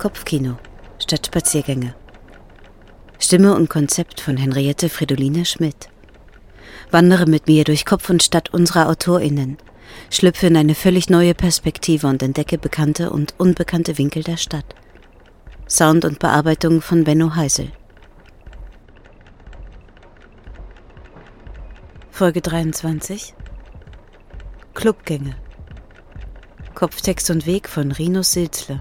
Kopfkino statt Spaziergänge. Stimme und Konzept von Henriette Fridoline Schmidt. Wandere mit mir durch Kopf und Stadt unserer AutorInnen, schlüpfe in eine völlig neue Perspektive und entdecke bekannte und unbekannte Winkel der Stadt. Sound und Bearbeitung von Benno Heisel. Folge 23 Clubgänge Kopftext und Weg von Rinus Silzle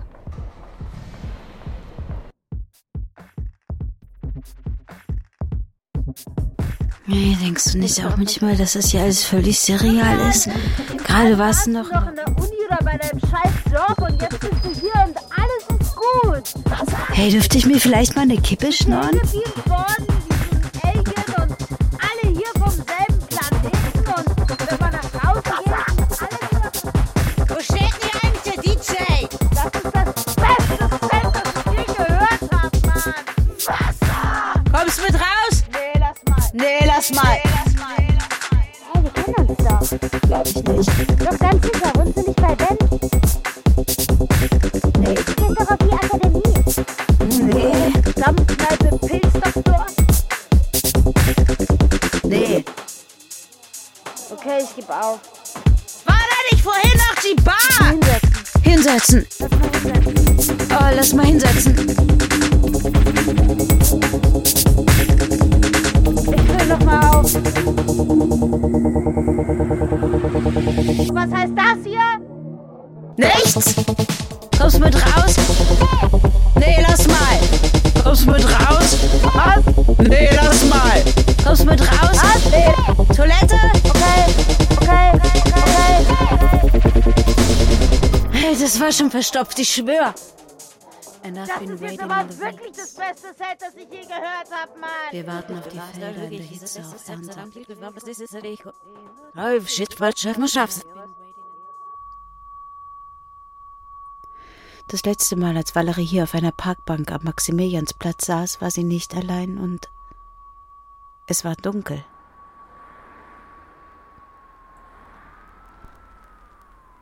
Nee, denkst du nicht auch manchmal, dass das hier alles völlig surreal ist? Gerade warst du noch... noch in der Uni oder bei deinem scheiß Job und jetzt bist du hier und alles ist gut. Hey, dürfte ich mir vielleicht mal eine Kippe schnorren? Hinsetzen. Oh, lass mal hinsetzen. War schon verstopft, ich schwör. Das ist jetzt aber wirklich das beste Set, das ich je gehört habe, Mann. Wir warten auf die Felder in der Hitze auf Santa. Oh, shit, schaffen wir schaff's. Das letzte Mal, als Valerie hier auf einer Parkbank am Maximiliansplatz saß, war sie nicht allein und es war dunkel.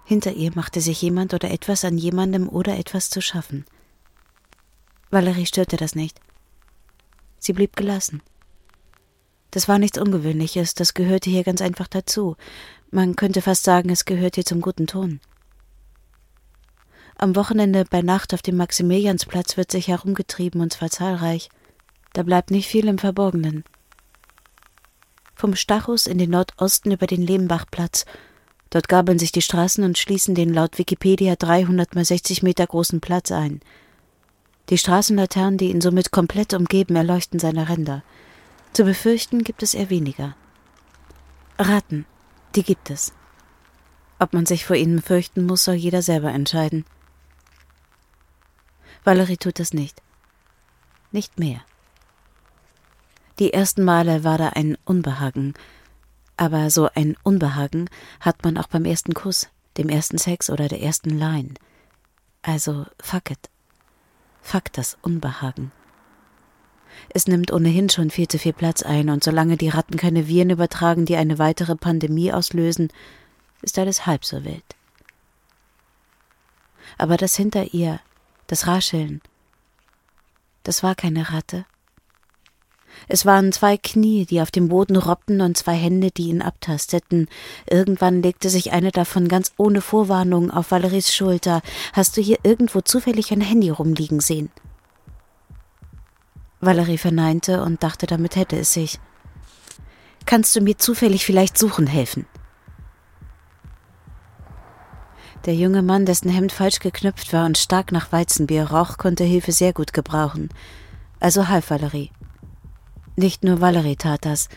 Hinter ihr machte sich jemand oder etwas an jemandem oder etwas zu schaffen. Valerie störte das nicht. Sie blieb gelassen. Das war nichts Ungewöhnliches, das gehörte hier ganz einfach dazu. Man könnte fast sagen, es gehört hier zum guten Ton. Am Wochenende bei Nacht auf dem Maximiliansplatz wird sich herumgetrieben und zwar zahlreich. Da bleibt nicht viel im Verborgenen. Vom Stachus in den Nordosten über den Lehmbachplatz. Dort gabeln sich die Straßen und schließen den laut Wikipedia 300 mal 60 Meter großen Platz ein. Die Straßenlaternen, die ihn somit komplett umgeben, erleuchten seine Ränder. Zu befürchten gibt es eher weniger. Ratten, die gibt es. Ob man sich vor ihnen fürchten muss, soll jeder selber entscheiden. Valerie tut es nicht. Nicht mehr. Die ersten Male war da ein Unbehagen, aber so ein Unbehagen hat man auch beim ersten Kuss, dem ersten Sex oder der ersten Line. Also fuck it. Fuck das Unbehagen. Es nimmt ohnehin schon viel zu viel Platz ein, und solange die Ratten keine Viren übertragen, die eine weitere Pandemie auslösen, ist alles halb so wild. Aber das hinter ihr, das Rascheln, das war keine Ratte. Es waren zwei Knie, die auf dem Boden robbten und zwei Hände, die ihn abtasteten. Irgendwann legte sich eine davon ganz ohne Vorwarnung auf Valeries Schulter. Hast du hier irgendwo zufällig ein Handy rumliegen sehen? Valerie verneinte und dachte, damit hätte es sich. Kannst du mir zufällig vielleicht suchen helfen? Der junge Mann, dessen Hemd falsch geknöpft war und stark nach Weizenbier roch, konnte Hilfe sehr gut gebrauchen. Also half Valerie. Nicht nur Valerie tat das.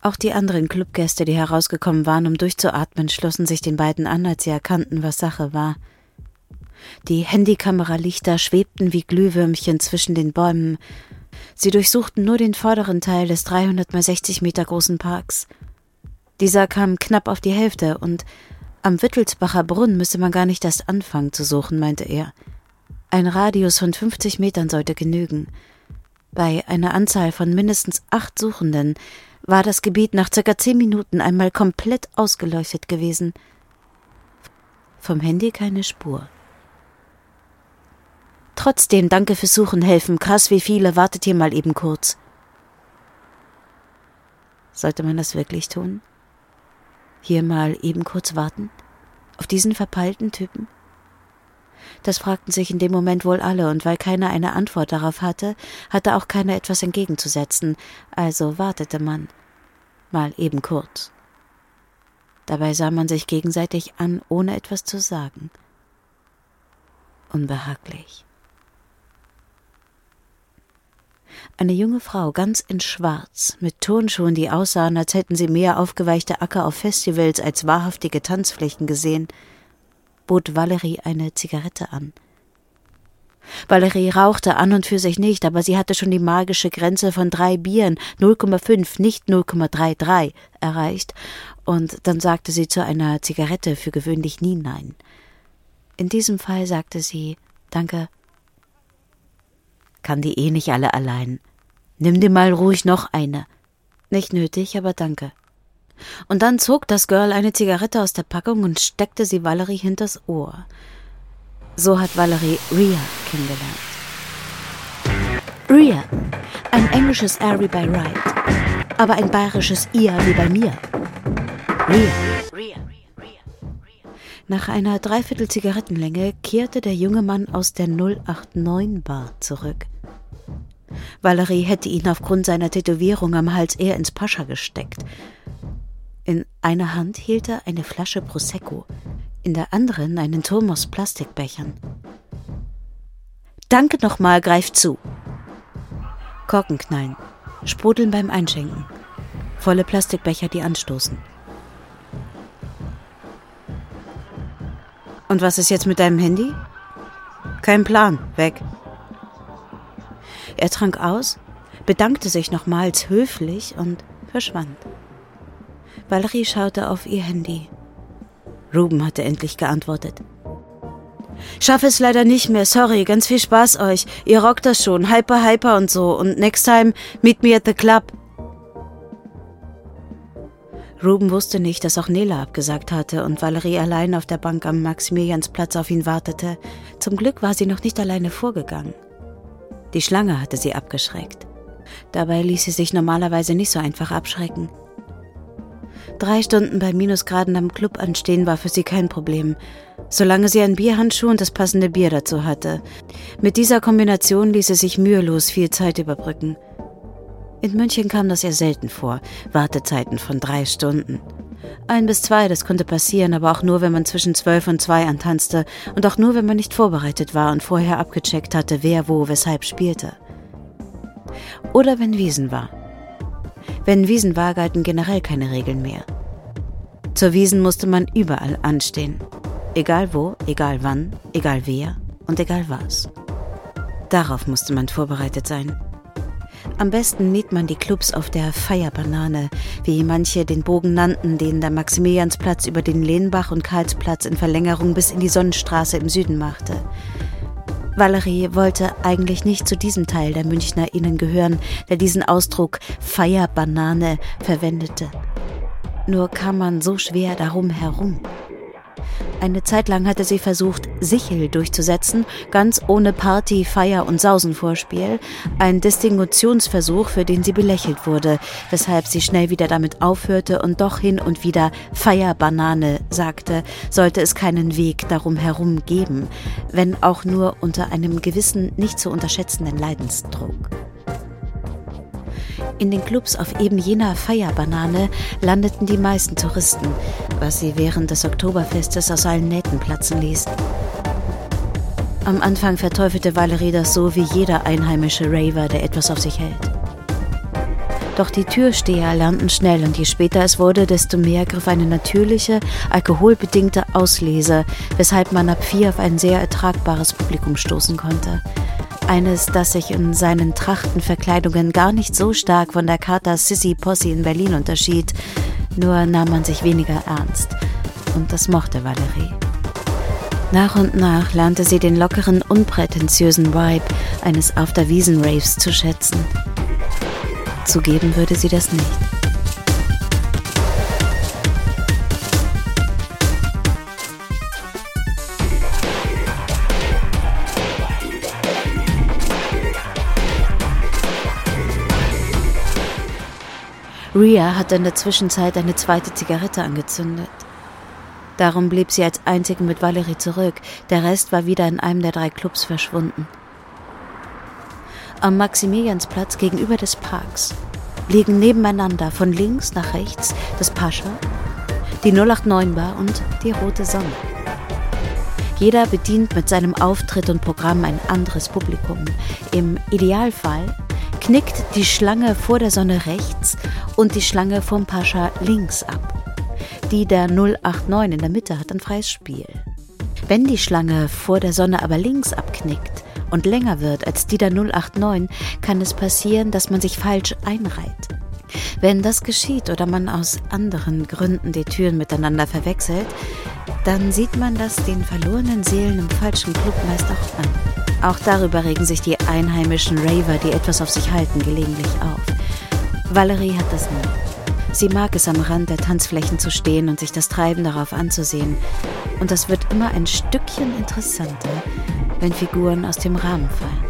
Auch die anderen Clubgäste, die herausgekommen waren, um durchzuatmen, schlossen sich den beiden an, als sie erkannten, was Sache war. Die Handykameralichter schwebten wie Glühwürmchen zwischen den Bäumen. Sie durchsuchten nur den vorderen Teil des 300 mal 60 Meter großen Parks. Dieser kam knapp auf die Hälfte und am Wittelsbacher Brunnen müsse man gar nicht erst anfangen zu suchen, meinte er. Ein Radius von 50 Metern sollte genügen. Bei einer Anzahl von mindestens acht Suchenden war das Gebiet nach circa zehn Minuten einmal komplett ausgeleuchtet gewesen. Vom Handy keine Spur. Trotzdem, danke fürs Suchen helfen. Krass, wie viele. Wartet hier mal eben kurz. Sollte man das wirklich tun? Hier mal eben kurz warten? Auf diesen verpeilten Typen? Das fragten sich in dem Moment wohl alle, und weil keiner eine Antwort darauf hatte, hatte auch keiner etwas entgegenzusetzen, also wartete man. Mal eben kurz. Dabei sah man sich gegenseitig an, ohne etwas zu sagen. Unbehaglich. Eine junge Frau, ganz in Schwarz, mit Turnschuhen, die aussahen, als hätten sie mehr aufgeweichte Acker auf Festivals als wahrhaftige Tanzflächen gesehen, bot Valerie eine Zigarette an. Valerie rauchte an und für sich nicht, aber sie hatte schon die magische Grenze von drei Bieren, 0,5, nicht 0,33, erreicht, und dann sagte sie zu einer Zigarette für gewöhnlich nie Nein. In diesem Fall sagte sie Danke. Kann die eh nicht alle allein. Nimm dir mal ruhig noch eine. Nicht nötig, aber danke. Und dann zog das Girl eine Zigarette aus der Packung und steckte sie Valerie hinters Ohr. So hat Valerie Ria kennengelernt. Ria, ein englisches R wie bei Wright, aber ein bayerisches Ia wie bei mir. Ria. Nach einer Dreiviertel Zigarettenlänge kehrte der junge Mann aus der 089 Bar zurück. Valerie hätte ihn aufgrund seiner Tätowierung am Hals eher ins Pascha gesteckt. In einer Hand hielt er eine Flasche Prosecco, in der anderen einen Turm aus Plastikbechern. Danke nochmal, greif zu. Korken knallen, sprudeln beim Einschenken, volle Plastikbecher, die anstoßen. Und was ist jetzt mit deinem Handy? Kein Plan, weg. Er trank aus, bedankte sich nochmals höflich und verschwand. Valerie schaute auf ihr Handy. Ruben hatte endlich geantwortet. Schaffe es leider nicht mehr, sorry, ganz viel Spaß euch. Ihr rockt das schon, hyper, hyper und so. Und next time, meet me at the club. Ruben wusste nicht, dass auch Nela abgesagt hatte und Valerie allein auf der Bank am Maximiliansplatz auf ihn wartete. Zum Glück war sie noch nicht alleine vorgegangen. Die Schlange hatte sie abgeschreckt. Dabei ließ sie sich normalerweise nicht so einfach abschrecken. Drei Stunden bei Minusgraden am Club anstehen war für sie kein Problem, solange sie einen Bierhandschuh und das passende Bier dazu hatte. Mit dieser Kombination ließ es sich mühelos viel Zeit überbrücken. In München kam das eher selten vor, Wartezeiten von drei Stunden. Ein bis zwei, das konnte passieren, aber auch nur, wenn man zwischen zwölf und zwei antanzte und auch nur, wenn man nicht vorbereitet war und vorher abgecheckt hatte, wer wo weshalb spielte. Oder wenn Wiesen war. Wenn Wiesen war, galten generell keine Regeln mehr. Zur Wiesen musste man überall anstehen. Egal wo, egal wann, egal wer und egal was. Darauf musste man vorbereitet sein. Am besten mied man die Clubs auf der Feierbanane, wie manche den Bogen nannten, den der Maximiliansplatz über den Lehnbach und Karlsplatz in Verlängerung bis in die Sonnenstraße im Süden machte. Valerie wollte eigentlich nicht zu diesem Teil der MünchnerInnen gehören, der diesen Ausdruck Feierbanane verwendete. Nur kam man so schwer darum herum. Eine Zeit lang hatte sie versucht, Sichel durchzusetzen, ganz ohne Party, Feier und Sausenvorspiel. Ein Distingutionsversuch, für den sie belächelt wurde, weshalb sie schnell wieder damit aufhörte und doch hin und wieder Feierbanane sagte, sollte es keinen Weg darum herum geben, wenn auch nur unter einem gewissen, nicht zu unterschätzenden Leidensdruck. In den Clubs auf eben jener Feierbanane landeten die meisten Touristen, was sie während des Oktoberfestes aus allen Nähten platzen ließ. Am Anfang verteufelte Valerie das so wie jeder einheimische Raver, der etwas auf sich hält. Doch die Türsteher lernten schnell und je später es wurde, desto mehr griff eine natürliche, alkoholbedingte Auslese, weshalb man ab vier auf ein sehr ertragbares Publikum stoßen konnte. Eines, das sich in seinen Trachtenverkleidungen gar nicht so stark von der Charta Sissy Posse in Berlin unterschied, nur nahm man sich weniger ernst. Und das mochte Valerie. Nach und nach lernte sie den lockeren, unprätentiösen Vibe eines After-Wiesen-Raves zu schätzen. Zugeben würde sie das nicht. Ria hatte in der Zwischenzeit eine zweite Zigarette angezündet. Darum blieb sie als einzige mit Valerie zurück, der Rest war wieder in einem der drei Clubs verschwunden. Am Maximiliansplatz gegenüber des Parks liegen nebeneinander von links nach rechts das Pascha, die 089 Bar und die Rote Sonne. Jeder bedient mit seinem Auftritt und Programm ein anderes Publikum. Im Idealfall knickt die Schlange vor der Sonne rechts und die Schlange vom Pascha links ab. Die der 089 in der Mitte hat ein freies Spiel. Wenn die Schlange vor der Sonne aber links abknickt und länger wird als die der 089, kann es passieren, dass man sich falsch einreiht. Wenn das geschieht oder man aus anderen Gründen die Türen miteinander verwechselt, dann sieht man das den verlorenen Seelen im falschen Club meist auch an. Auch darüber regen sich die einheimischen Raver, die etwas auf sich halten, gelegentlich auf. Valerie hat das nie. Sie mag es am Rand der Tanzflächen zu stehen und sich das Treiben darauf anzusehen. Und das wird immer ein Stückchen interessanter, wenn Figuren aus dem Rahmen fallen.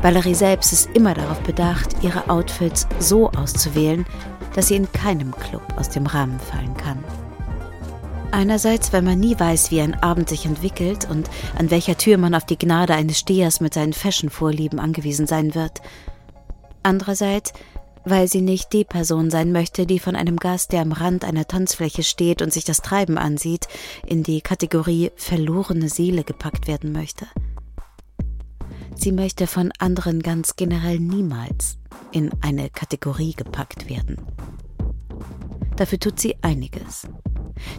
Valerie selbst ist immer darauf bedacht, ihre Outfits so auszuwählen, dass sie in keinem Club aus dem Rahmen fallen kann. Einerseits, weil man nie weiß, wie ein Abend sich entwickelt und an welcher Tür man auf die Gnade eines Stehers mit seinen Fashion-Vorlieben angewiesen sein wird – Andererseits, weil sie nicht die Person sein möchte, die von einem Gast, der am Rand einer Tanzfläche steht und sich das Treiben ansieht, in die Kategorie verlorene Seele gepackt werden möchte. Sie möchte von anderen ganz generell niemals in eine Kategorie gepackt werden. Dafür tut sie einiges.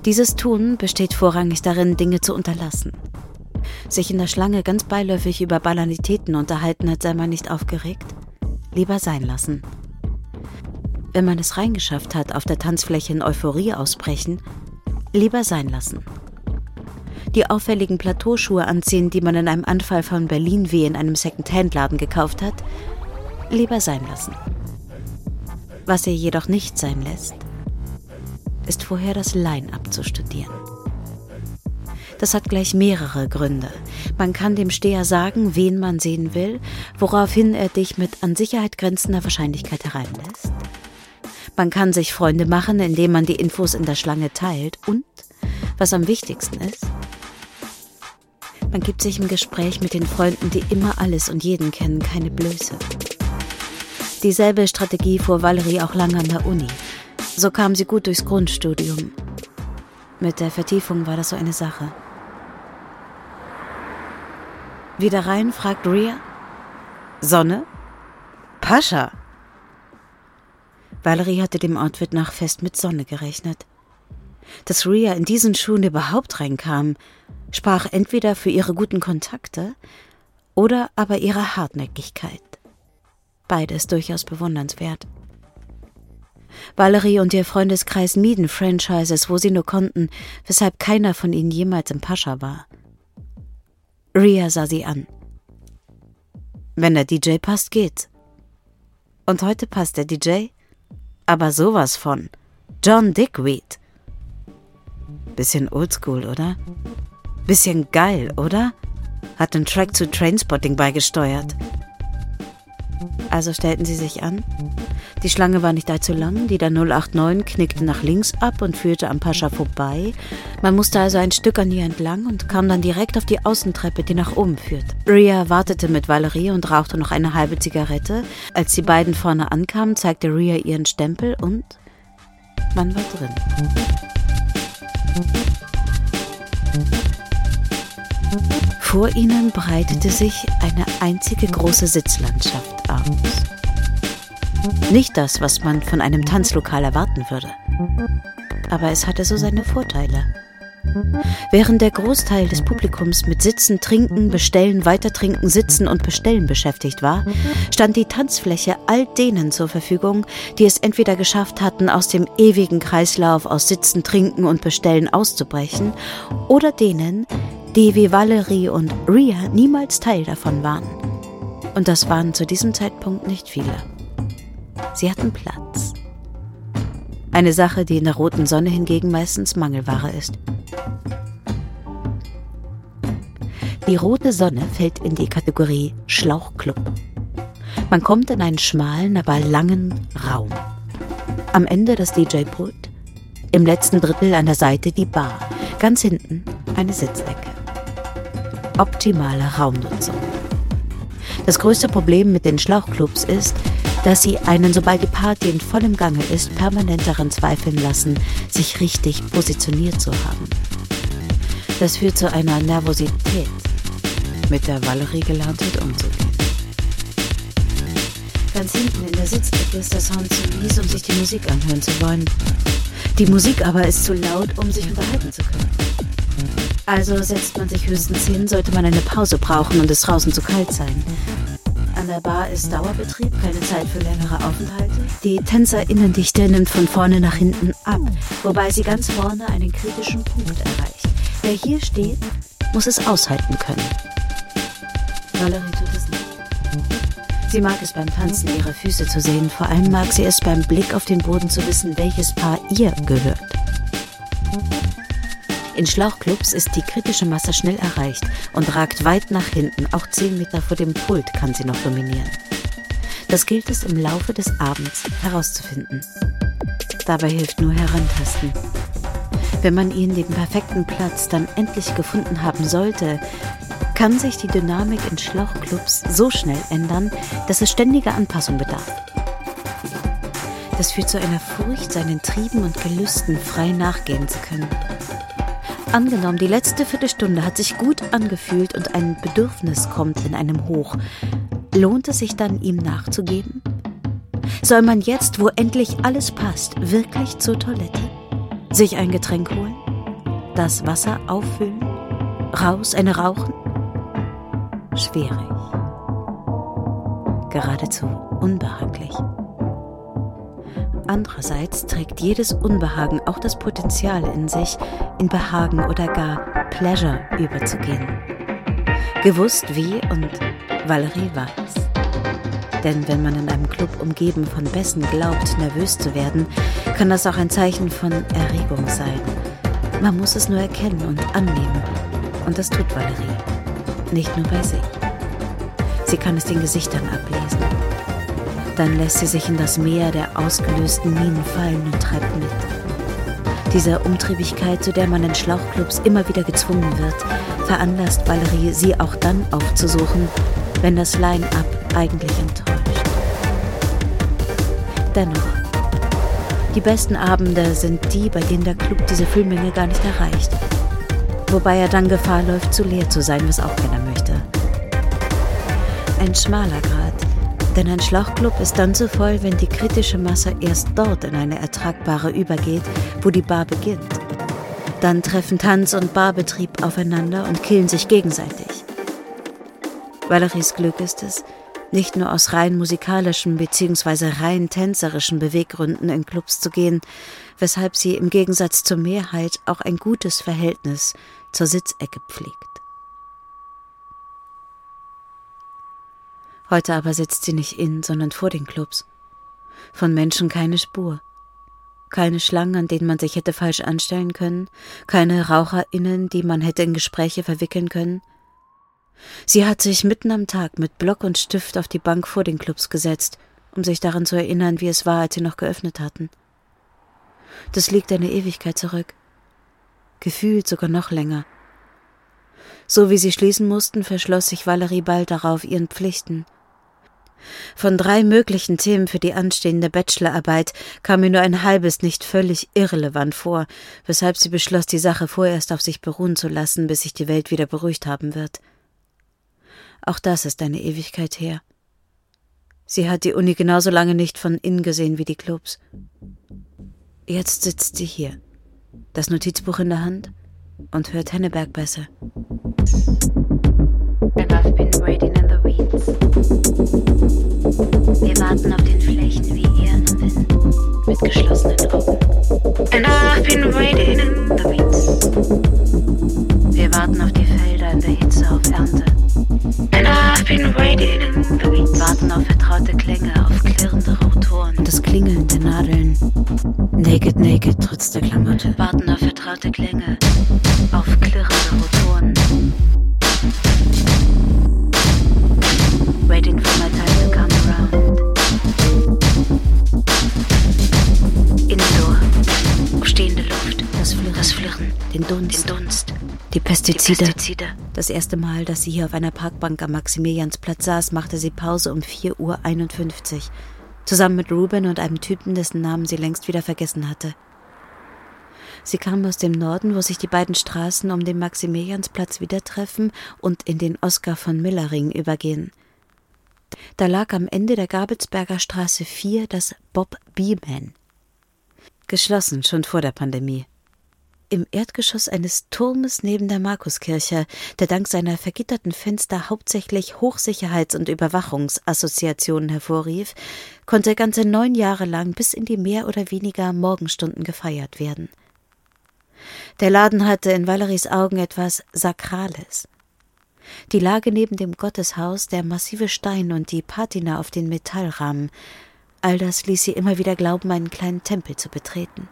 Dieses Tun besteht vorrangig darin, Dinge zu unterlassen. Sich in der Schlange ganz beiläufig über Banalitäten unterhalten hat, sei man nicht aufgeregt lieber sein lassen. Wenn man es reingeschafft hat, auf der Tanzfläche in Euphorie ausbrechen, lieber sein lassen. Die auffälligen Plateauschuhe anziehen, die man in einem Anfall von Berlin wie in einem Second-Hand-Laden gekauft hat, lieber sein lassen. Was er jedoch nicht sein lässt, ist vorher das Line-up zu studieren. Das hat gleich mehrere Gründe. Man kann dem Steher sagen, wen man sehen will, woraufhin er dich mit an Sicherheit grenzender Wahrscheinlichkeit hereinlässt. Man kann sich Freunde machen, indem man die Infos in der Schlange teilt und, was am wichtigsten ist, man gibt sich im Gespräch mit den Freunden, die immer alles und jeden kennen, keine Blöße. Dieselbe Strategie fuhr Valerie auch lange an der Uni. So kam sie gut durchs Grundstudium. Mit der Vertiefung war das so eine Sache. Wieder rein, fragt Ria. Sonne? Pascha? Valerie hatte dem Outfit nach fest mit Sonne gerechnet. Dass Ria in diesen Schuhen überhaupt reinkam, sprach entweder für ihre guten Kontakte oder aber ihre Hartnäckigkeit. Beides durchaus bewundernswert. Valerie und ihr Freundeskreis mieden Franchises, wo sie nur konnten, weshalb keiner von ihnen jemals im Pascha war. Ria sah sie an. Wenn der DJ passt, geht's. Und heute passt der DJ? Aber sowas von. John Dickweed. Bisschen oldschool, oder? Bisschen geil, oder? Hat den Track zu Trainspotting beigesteuert. Also stellten sie sich an. Die Schlange war nicht allzu lang, die der 089 knickte nach links ab und führte am Pascha vorbei. Man musste also ein Stück an ihr entlang und kam dann direkt auf die Außentreppe, die nach oben führt. Ria wartete mit Valerie und rauchte noch eine halbe Zigarette. Als die beiden vorne ankamen, zeigte Ria ihren Stempel und man war drin. Vor ihnen breitete sich eine einzige große Sitzlandschaft aus. Nicht das, was man von einem Tanzlokal erwarten würde. Aber es hatte so seine Vorteile. Während der Großteil des Publikums mit Sitzen, Trinken, Bestellen, Weitertrinken, Sitzen und Bestellen beschäftigt war, stand die Tanzfläche all denen zur Verfügung, die es entweder geschafft hatten, aus dem ewigen Kreislauf aus Sitzen, Trinken und Bestellen auszubrechen, oder denen, die wie Valerie und Ria niemals Teil davon waren. Und das waren zu diesem Zeitpunkt nicht viele. Sie hatten Platz. Eine Sache, die in der roten Sonne hingegen meistens Mangelware ist. Die rote Sonne fällt in die Kategorie Schlauchclub. Man kommt in einen schmalen, aber langen Raum. Am Ende das DJ-Pult, im letzten Drittel an der Seite die Bar, ganz hinten eine Sitzecke. Optimale Raumnutzung. Das größte Problem mit den Schlauchclubs ist, dass sie einen, sobald die Party in vollem Gange ist, permanent daran zweifeln lassen, sich richtig positioniert zu haben. Das führt zu einer Nervosität, mit der Valerie gelernt hat umzugehen. Ganz hinten in der Sitzecke ist der Sound zu mies, um sich die Musik anhören zu wollen. Die Musik aber ist zu laut, um sich unterhalten zu können. Also setzt man sich höchstens hin, sollte man eine Pause brauchen und es draußen zu kalt sein. An der Bar ist Dauerbetrieb, keine Zeit für längere Aufenthalte. Die Tänzerinnendichte nimmt von vorne nach hinten ab, wobei sie ganz vorne einen kritischen Punkt erreicht. Wer hier steht, muss es aushalten können. Valerie tut es nicht. Sie mag es beim Tanzen, ihre Füße zu sehen. Vor allem mag sie es beim Blick auf den Boden zu wissen, welches Paar ihr gehört. In Schlauchclubs ist die kritische Masse schnell erreicht und ragt weit nach hinten. Auch zehn Meter vor dem Pult kann sie noch dominieren. Das gilt es im Laufe des Abends herauszufinden. Dabei hilft nur Herantasten. Wenn man ihn den perfekten Platz dann endlich gefunden haben sollte, kann sich die Dynamik in Schlauchclubs so schnell ändern, dass es ständiger Anpassung bedarf. Das führt zu einer Furcht, seinen Trieben und Gelüsten frei nachgehen zu können. Angenommen, die letzte Viertelstunde hat sich gut angefühlt und ein Bedürfnis kommt in einem hoch. Lohnt es sich dann, ihm nachzugeben? Soll man jetzt, wo endlich alles passt, wirklich zur Toilette? Sich ein Getränk holen? Das Wasser auffüllen? Raus, eine rauchen? Schwierig. Geradezu unbehaglich. Andererseits trägt jedes Unbehagen auch das Potenzial in sich, in Behagen oder gar Pleasure überzugehen. Gewusst wie und Valerie weiß. Denn wenn man in einem Club umgeben von Bässen glaubt, nervös zu werden, kann das auch ein Zeichen von Erregung sein. Man muss es nur erkennen und annehmen. Und das tut Valerie. Nicht nur bei sich. Sie kann es den Gesichtern ablesen. Dann lässt sie sich in das Meer der ausgelösten Minen fallen und treibt mit. Dieser Umtriebigkeit, zu der man in Schlauchclubs immer wieder gezwungen wird, veranlasst Valerie, sie auch dann aufzusuchen, wenn das Line-up eigentlich enttäuscht. Dennoch, die besten Abende sind die, bei denen der Club diese Füllmenge gar nicht erreicht. Wobei er dann Gefahr läuft, zu leer zu sein, was auch keiner möchte. Ein schmaler Grad, denn ein Schlauchclub ist dann so voll, wenn die kritische Masse erst dort in eine ertragbare übergeht, wo die Bar beginnt. Dann treffen Tanz- und Barbetrieb aufeinander und killen sich gegenseitig. Valeries Glück ist es, nicht nur aus rein musikalischen bzw. rein tänzerischen Beweggründen in Clubs zu gehen, weshalb sie im Gegensatz zur Mehrheit auch ein gutes Verhältnis zur Sitzecke pflegt. Heute aber sitzt sie nicht in, sondern vor den Clubs. Von Menschen keine Spur. Keine Schlangen, an denen man sich hätte falsch anstellen können, keine RaucherInnen, die man hätte in Gespräche verwickeln können. Sie hat sich mitten am Tag mit Block und Stift auf die Bank vor den Clubs gesetzt, um sich daran zu erinnern, wie es war, als sie noch geöffnet hatten. Das liegt eine Ewigkeit zurück. Gefühlt sogar noch länger. So wie sie schließen mussten, verschloss sich Valerie bald darauf ihren Pflichten – von drei möglichen Themen für die anstehende Bachelorarbeit kam mir nur ein halbes nicht völlig irrelevant vor, weshalb sie beschloss, die Sache vorerst auf sich beruhen zu lassen, bis sich die Welt wieder beruhigt haben wird. Auch das ist eine Ewigkeit her. Sie hat die Uni genauso lange nicht von innen gesehen wie die Clubs. Jetzt sitzt sie hier, das Notizbuch in der Hand und hört Henneberg besser. And I've been waiting been waiting in the weeds. Wir warten auf die Felder in der Hitze auf Ernte. And I've been waiting in the weeds. Warten auf vertraute Klänge, auf klirrende Rotoren. Und das Klingeln der Nadeln. Naked, naked, trotz der Klamotte. Warten auf vertraute Klänge, Die Pestizide. Das erste Mal, dass sie hier auf einer Parkbank am Maximiliansplatz saß, machte sie Pause um 4.51 Uhr. Zusammen mit Ruben und einem Typen, dessen Namen sie längst wieder vergessen hatte. Sie kam aus dem Norden, wo sich die beiden Straßen um den Maximiliansplatz wieder treffen und in den Oskar von Miller Ring übergehen. Da lag am Ende der Gabelsberger Straße 4 das Bob Beeman. Geschlossen schon vor der Pandemie im Erdgeschoss eines Turmes neben der Markuskirche, der dank seiner vergitterten Fenster hauptsächlich Hochsicherheits- und Überwachungsassoziationen hervorrief, konnte ganze neun Jahre lang bis in die mehr oder weniger Morgenstunden gefeiert werden. Der Laden hatte in Valeries Augen etwas Sakrales. Die Lage neben dem Gotteshaus, der massive Stein und die Patina auf den Metallrahmen, all das ließ sie immer wieder glauben, einen kleinen Tempel zu betreten.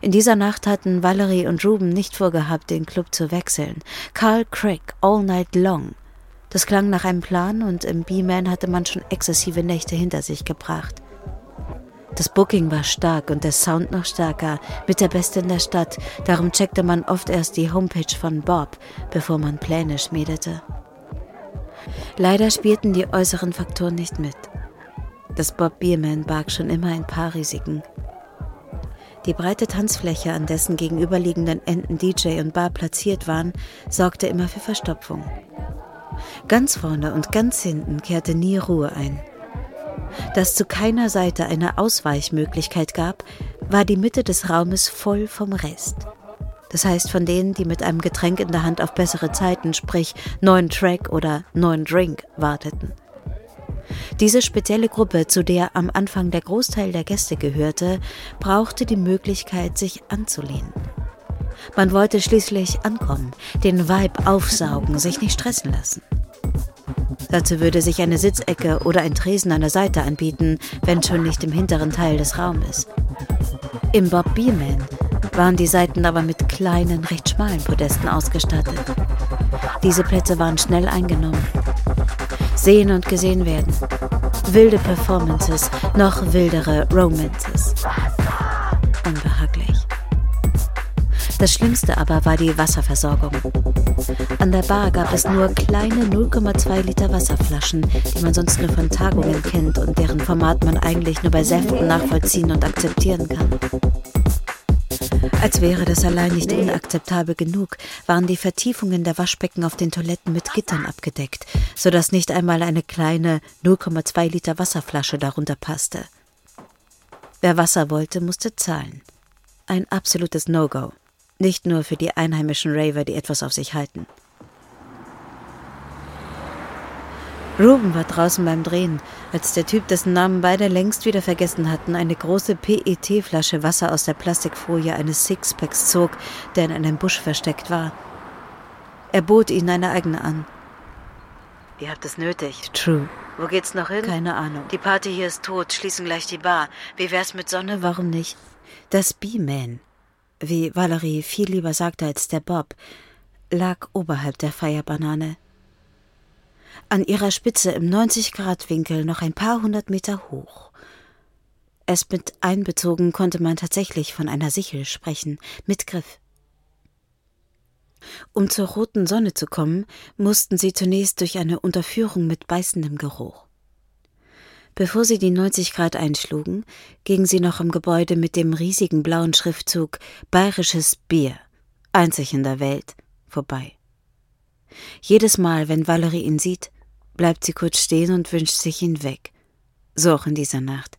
In dieser Nacht hatten Valerie und Ruben nicht vorgehabt, den Club zu wechseln. Carl Craig, All Night Long. Das klang nach einem Plan und im B-Man hatte man schon exzessive Nächte hinter sich gebracht. Das Booking war stark und der Sound noch stärker, mit der Beste in der Stadt. Darum checkte man oft erst die Homepage von Bob, bevor man Pläne schmiedete. Leider spielten die äußeren Faktoren nicht mit. Das Bob Bierman barg schon immer ein paar Risiken. Die breite Tanzfläche, an dessen gegenüberliegenden Enden DJ und Bar platziert waren, sorgte immer für Verstopfung. Ganz vorne und ganz hinten kehrte nie Ruhe ein. Dass zu keiner Seite eine Ausweichmöglichkeit gab, war die Mitte des Raumes voll vom Rest. Das heißt von denen, die mit einem Getränk in der Hand auf bessere Zeiten, sprich neuen Track oder neuen Drink, warteten. Diese spezielle Gruppe, zu der am Anfang der Großteil der Gäste gehörte, brauchte die Möglichkeit, sich anzulehnen. Man wollte schließlich ankommen, den Vibe aufsaugen, sich nicht stressen lassen. Dazu würde sich eine Sitzecke oder ein Tresen an der Seite anbieten, wenn schon nicht im hinteren Teil des Raumes. Im Bob Beeman waren die Seiten aber mit kleinen, recht schmalen Podesten ausgestattet. Diese Plätze waren schnell eingenommen sehen und gesehen werden. Wilde Performances, noch wildere Romances. Unbehaglich. Das Schlimmste aber war die Wasserversorgung. An der Bar gab es nur kleine 0,2 Liter Wasserflaschen, die man sonst nur von Tagungen kennt und deren Format man eigentlich nur bei Säften nachvollziehen und akzeptieren kann. Als wäre das allein nicht unakzeptabel genug, waren die Vertiefungen der Waschbecken auf den Toiletten mit Gittern abgedeckt, sodass nicht einmal eine kleine 0,2 Liter Wasserflasche darunter passte. Wer Wasser wollte, musste zahlen. Ein absolutes No-Go. Nicht nur für die einheimischen Raver, die etwas auf sich halten. Ruben war draußen beim Drehen, als der Typ, dessen Namen beide längst wieder vergessen hatten, eine große PET-Flasche Wasser aus der Plastikfolie eines Sixpacks zog, der in einem Busch versteckt war. Er bot ihnen eine eigene an. Ihr habt es nötig. True. Wo geht's noch hin? Keine Ahnung. Die Party hier ist tot, schließen gleich die Bar. Wie wär's mit Sonne? Warum nicht? Das B-Man, wie Valerie viel lieber sagte als der Bob, lag oberhalb der Feierbanane an ihrer Spitze im 90-Grad-Winkel noch ein paar hundert Meter hoch. Es mit einbezogen konnte man tatsächlich von einer Sichel sprechen, mit Griff. Um zur roten Sonne zu kommen, mussten sie zunächst durch eine Unterführung mit beißendem Geruch. Bevor sie die 90 Grad einschlugen, gingen sie noch am Gebäude mit dem riesigen blauen Schriftzug Bayerisches Bier, einzig in der Welt, vorbei. Jedes Mal, wenn Valerie ihn sieht, bleibt sie kurz stehen und wünscht sich ihn weg. So auch in dieser Nacht.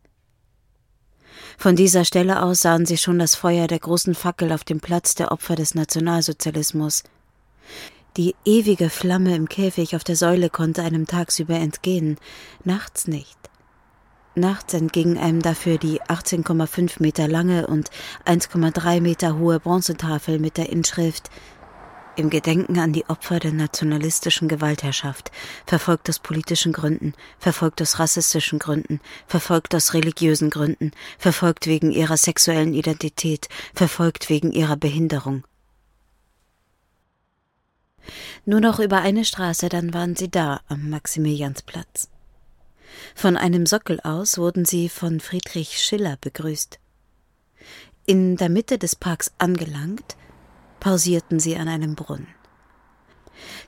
Von dieser Stelle aus sahen sie schon das Feuer der großen Fackel auf dem Platz der Opfer des Nationalsozialismus. Die ewige Flamme im Käfig auf der Säule konnte einem tagsüber entgehen, nachts nicht. Nachts entging einem dafür die 18,5 Meter lange und 1,3 Meter hohe Bronzetafel mit der Inschrift im Gedenken an die Opfer der nationalistischen Gewaltherrschaft, verfolgt aus politischen Gründen, verfolgt aus rassistischen Gründen, verfolgt aus religiösen Gründen, verfolgt wegen ihrer sexuellen Identität, verfolgt wegen ihrer Behinderung. Nur noch über eine Straße, dann waren sie da am Maximiliansplatz. Von einem Sockel aus wurden sie von Friedrich Schiller begrüßt. In der Mitte des Parks angelangt, pausierten sie an einem Brunnen.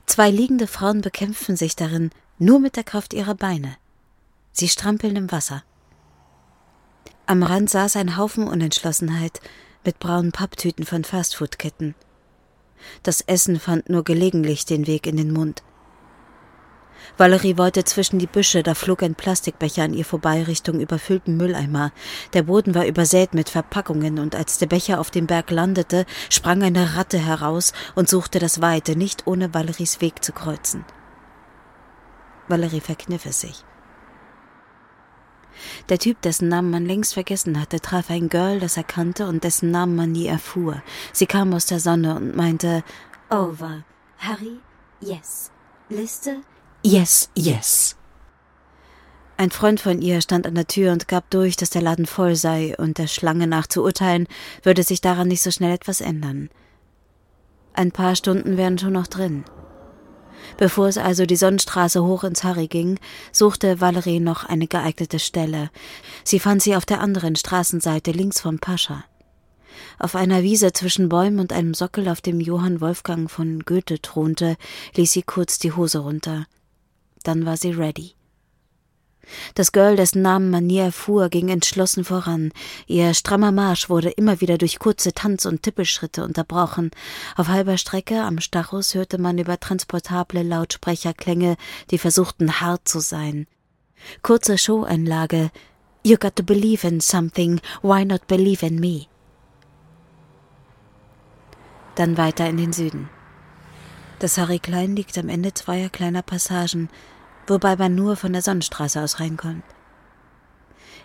Zwei liegende Frauen bekämpfen sich darin nur mit der Kraft ihrer Beine. Sie strampeln im Wasser. Am Rand saß ein Haufen Unentschlossenheit mit braunen Papptüten von Fastfoodketten. Das Essen fand nur gelegentlich den Weg in den Mund. Valerie wollte zwischen die Büsche, da flog ein Plastikbecher an ihr vorbei Richtung überfüllten Mülleimer. Der Boden war übersät mit Verpackungen, und als der Becher auf dem Berg landete, sprang eine Ratte heraus und suchte das Weite, nicht ohne Valeries Weg zu kreuzen. Valerie verkniff es sich. Der Typ, dessen Namen man längst vergessen hatte, traf ein Girl, das er kannte und dessen Namen man nie erfuhr. Sie kam aus der Sonne und meinte Over. Harry? Yes. Liste? Yes, yes. Ein Freund von ihr stand an der Tür und gab durch, dass der Laden voll sei, und der Schlange nach zu urteilen, würde sich daran nicht so schnell etwas ändern. Ein paar Stunden wären schon noch drin. Bevor es also die Sonnenstraße hoch ins Harry ging, suchte Valerie noch eine geeignete Stelle. Sie fand sie auf der anderen Straßenseite links vom Pascha. Auf einer Wiese zwischen Bäumen und einem Sockel, auf dem Johann Wolfgang von Goethe thronte, ließ sie kurz die Hose runter. Dann war sie ready. Das Girl, dessen Namen man nie erfuhr, ging entschlossen voran. Ihr strammer Marsch wurde immer wieder durch kurze Tanz- und Tippelschritte unterbrochen. Auf halber Strecke am Stachus hörte man über transportable Lautsprecherklänge, die versuchten hart zu sein. Kurze Showeinlage. You got to believe in something, why not believe in me? Dann weiter in den Süden. Das Harry Klein liegt am Ende zweier kleiner Passagen, wobei man nur von der Sonnenstraße aus reinkommt.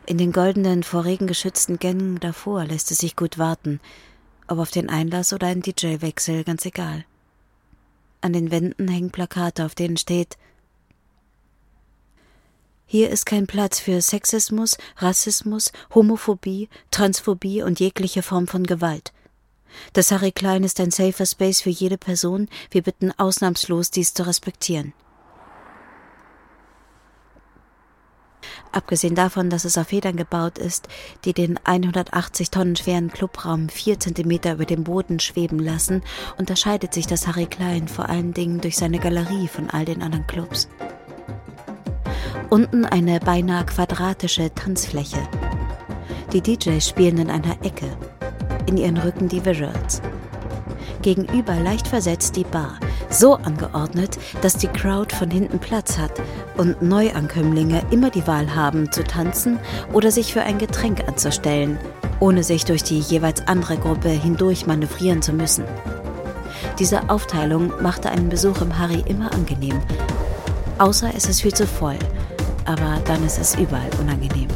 In den goldenen, vor Regen geschützten Gängen davor lässt es sich gut warten, ob auf den Einlass oder einen DJ-Wechsel, ganz egal. An den Wänden hängen Plakate, auf denen steht Hier ist kein Platz für Sexismus, Rassismus, Homophobie, Transphobie und jegliche Form von Gewalt. Das Harry Klein ist ein safer Space für jede Person, wir bitten ausnahmslos, dies zu respektieren. Abgesehen davon, dass es auf Federn gebaut ist, die den 180 Tonnen schweren Clubraum vier Zentimeter über dem Boden schweben lassen, unterscheidet sich das Harry Klein vor allen Dingen durch seine Galerie von all den anderen Clubs. Unten eine beinahe quadratische Tanzfläche. Die DJs spielen in einer Ecke. In ihren Rücken die Visuals. Gegenüber leicht versetzt die Bar, so angeordnet, dass die Crowd von hinten Platz hat und Neuankömmlinge immer die Wahl haben, zu tanzen oder sich für ein Getränk anzustellen, ohne sich durch die jeweils andere Gruppe hindurch manövrieren zu müssen. Diese Aufteilung machte einen Besuch im Harry immer angenehm, außer es ist viel zu voll, aber dann ist es überall unangenehm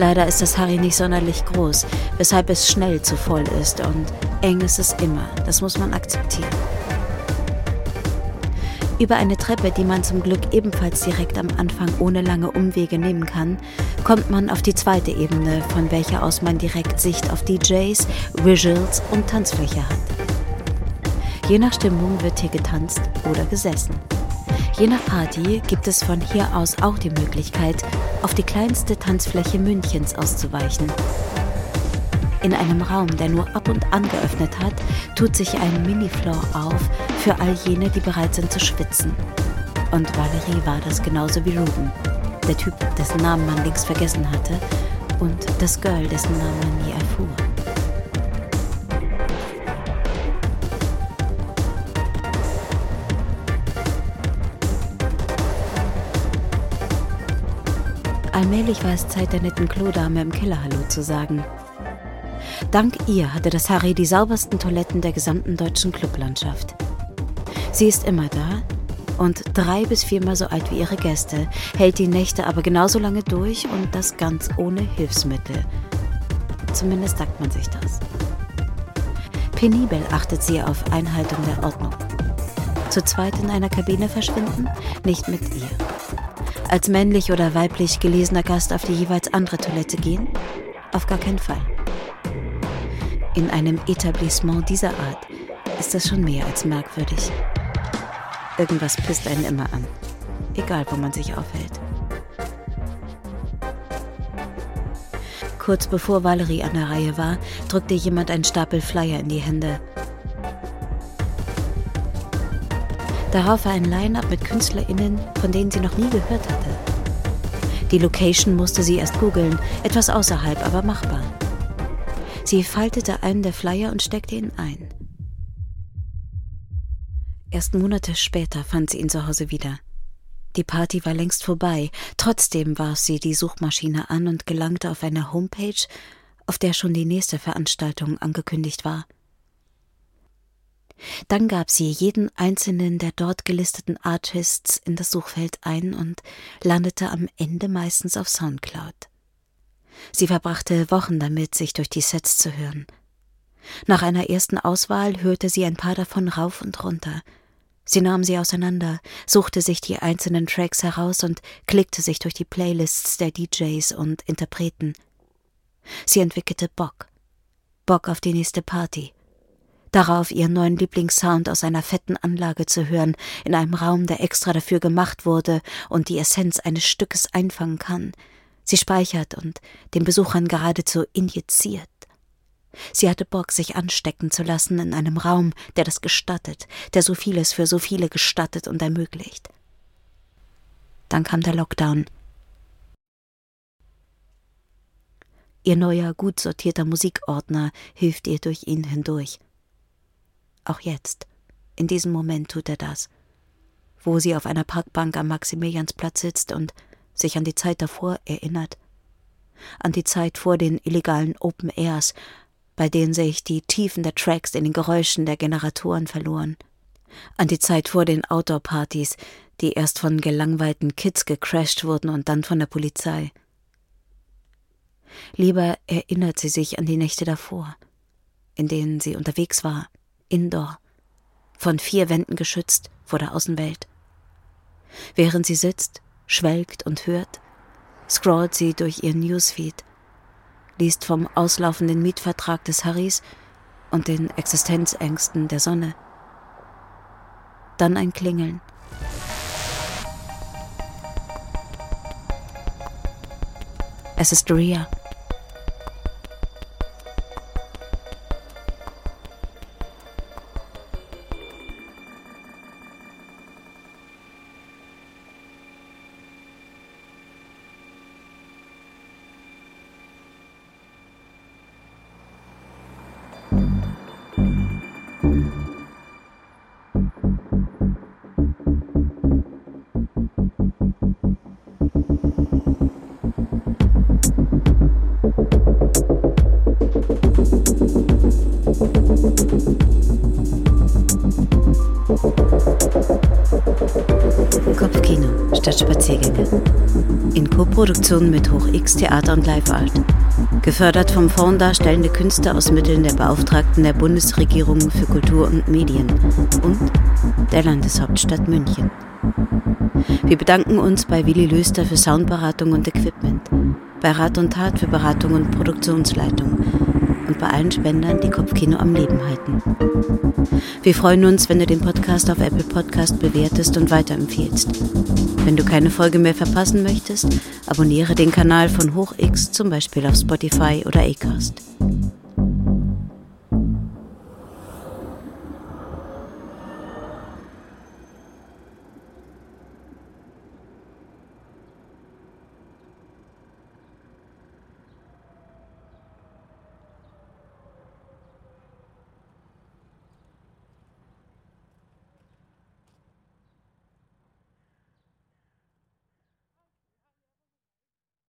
Leider ist das Harry nicht sonderlich groß, weshalb es schnell zu voll ist und eng ist es immer. Das muss man akzeptieren. Über eine Treppe, die man zum Glück ebenfalls direkt am Anfang ohne lange Umwege nehmen kann, kommt man auf die zweite Ebene, von welcher aus man direkt Sicht auf DJs, Visuals und Tanzfläche hat. Je nach Stimmung wird hier getanzt oder gesessen. Je nach Party gibt es von hier aus auch die Möglichkeit, auf die kleinste Tanzfläche Münchens auszuweichen. In einem Raum, der nur ab und an geöffnet hat, tut sich ein Mini-Floor auf für all jene, die bereit sind zu schwitzen. Und Valerie war das genauso wie Ruben, der Typ, dessen Namen man längst vergessen hatte, und das Girl, dessen Namen man nie erfuhr. Allmählich war es Zeit, der netten Klodame im Keller Hallo zu sagen. Dank ihr hatte das Harry die saubersten Toiletten der gesamten deutschen Clublandschaft. Sie ist immer da und drei bis viermal so alt wie ihre Gäste, hält die Nächte aber genauso lange durch und das ganz ohne Hilfsmittel. Zumindest sagt man sich das. Penibel achtet sie auf Einhaltung der Ordnung. Zu zweit in einer Kabine verschwinden? Nicht mit ihr als männlich oder weiblich gelesener Gast auf die jeweils andere Toilette gehen? Auf gar keinen Fall. In einem Etablissement dieser Art ist das schon mehr als merkwürdig. Irgendwas pisst einen immer an, egal wo man sich aufhält. Kurz bevor Valerie an der Reihe war, drückte jemand einen Stapel Flyer in die Hände. Darauf ein Line-up mit KünstlerInnen, von denen sie noch nie gehört hatte. Die Location musste sie erst googeln, etwas außerhalb, aber machbar. Sie faltete einen der Flyer und steckte ihn ein. Erst Monate später fand sie ihn zu Hause wieder. Die Party war längst vorbei, trotzdem warf sie die Suchmaschine an und gelangte auf eine Homepage, auf der schon die nächste Veranstaltung angekündigt war. Dann gab sie jeden einzelnen der dort gelisteten Artists in das Suchfeld ein und landete am Ende meistens auf Soundcloud. Sie verbrachte Wochen damit, sich durch die Sets zu hören. Nach einer ersten Auswahl hörte sie ein paar davon rauf und runter. Sie nahm sie auseinander, suchte sich die einzelnen Tracks heraus und klickte sich durch die Playlists der DJs und Interpreten. Sie entwickelte Bock. Bock auf die nächste Party. Darauf ihren neuen Lieblingssound aus einer fetten Anlage zu hören, in einem Raum, der extra dafür gemacht wurde und die Essenz eines Stückes einfangen kann. Sie speichert und den Besuchern geradezu injiziert. Sie hatte Bock, sich anstecken zu lassen in einem Raum, der das gestattet, der so vieles für so viele gestattet und ermöglicht. Dann kam der Lockdown. Ihr neuer, gut sortierter Musikordner hilft ihr durch ihn hindurch. Auch jetzt, in diesem Moment tut er das, wo sie auf einer Parkbank am Maximiliansplatz sitzt und sich an die Zeit davor erinnert, an die Zeit vor den illegalen Open Airs, bei denen sich die Tiefen der Tracks in den Geräuschen der Generatoren verloren. An die Zeit vor den Outdoor-Partys, die erst von gelangweilten Kids gecrashed wurden und dann von der Polizei. Lieber erinnert sie sich an die Nächte davor, in denen sie unterwegs war, indoor, von vier Wänden geschützt vor der Außenwelt. Während sie sitzt, schwelgt und hört, scrollt sie durch ihren Newsfeed, liest vom auslaufenden Mietvertrag des Harrys und den Existenzängsten der Sonne. Dann ein Klingeln. Es ist Ria. Koproduktion mit Hoch X Theater und Live Art. Gefördert vom Fonds Darstellende Künste aus Mitteln der Beauftragten der Bundesregierung für Kultur und Medien und der Landeshauptstadt München. Wir bedanken uns bei Willi Löster für Soundberatung und Equipment, bei Rat und Tat für Beratung und Produktionsleitung und bei allen Spendern, die Kopfkino am Leben halten. Wir freuen uns, wenn du den Podcast auf Apple Podcast bewertest und weiterempfiehlst. Wenn du keine Folge mehr verpassen möchtest, abonniere den Kanal von HochX zum Beispiel auf Spotify oder Acast.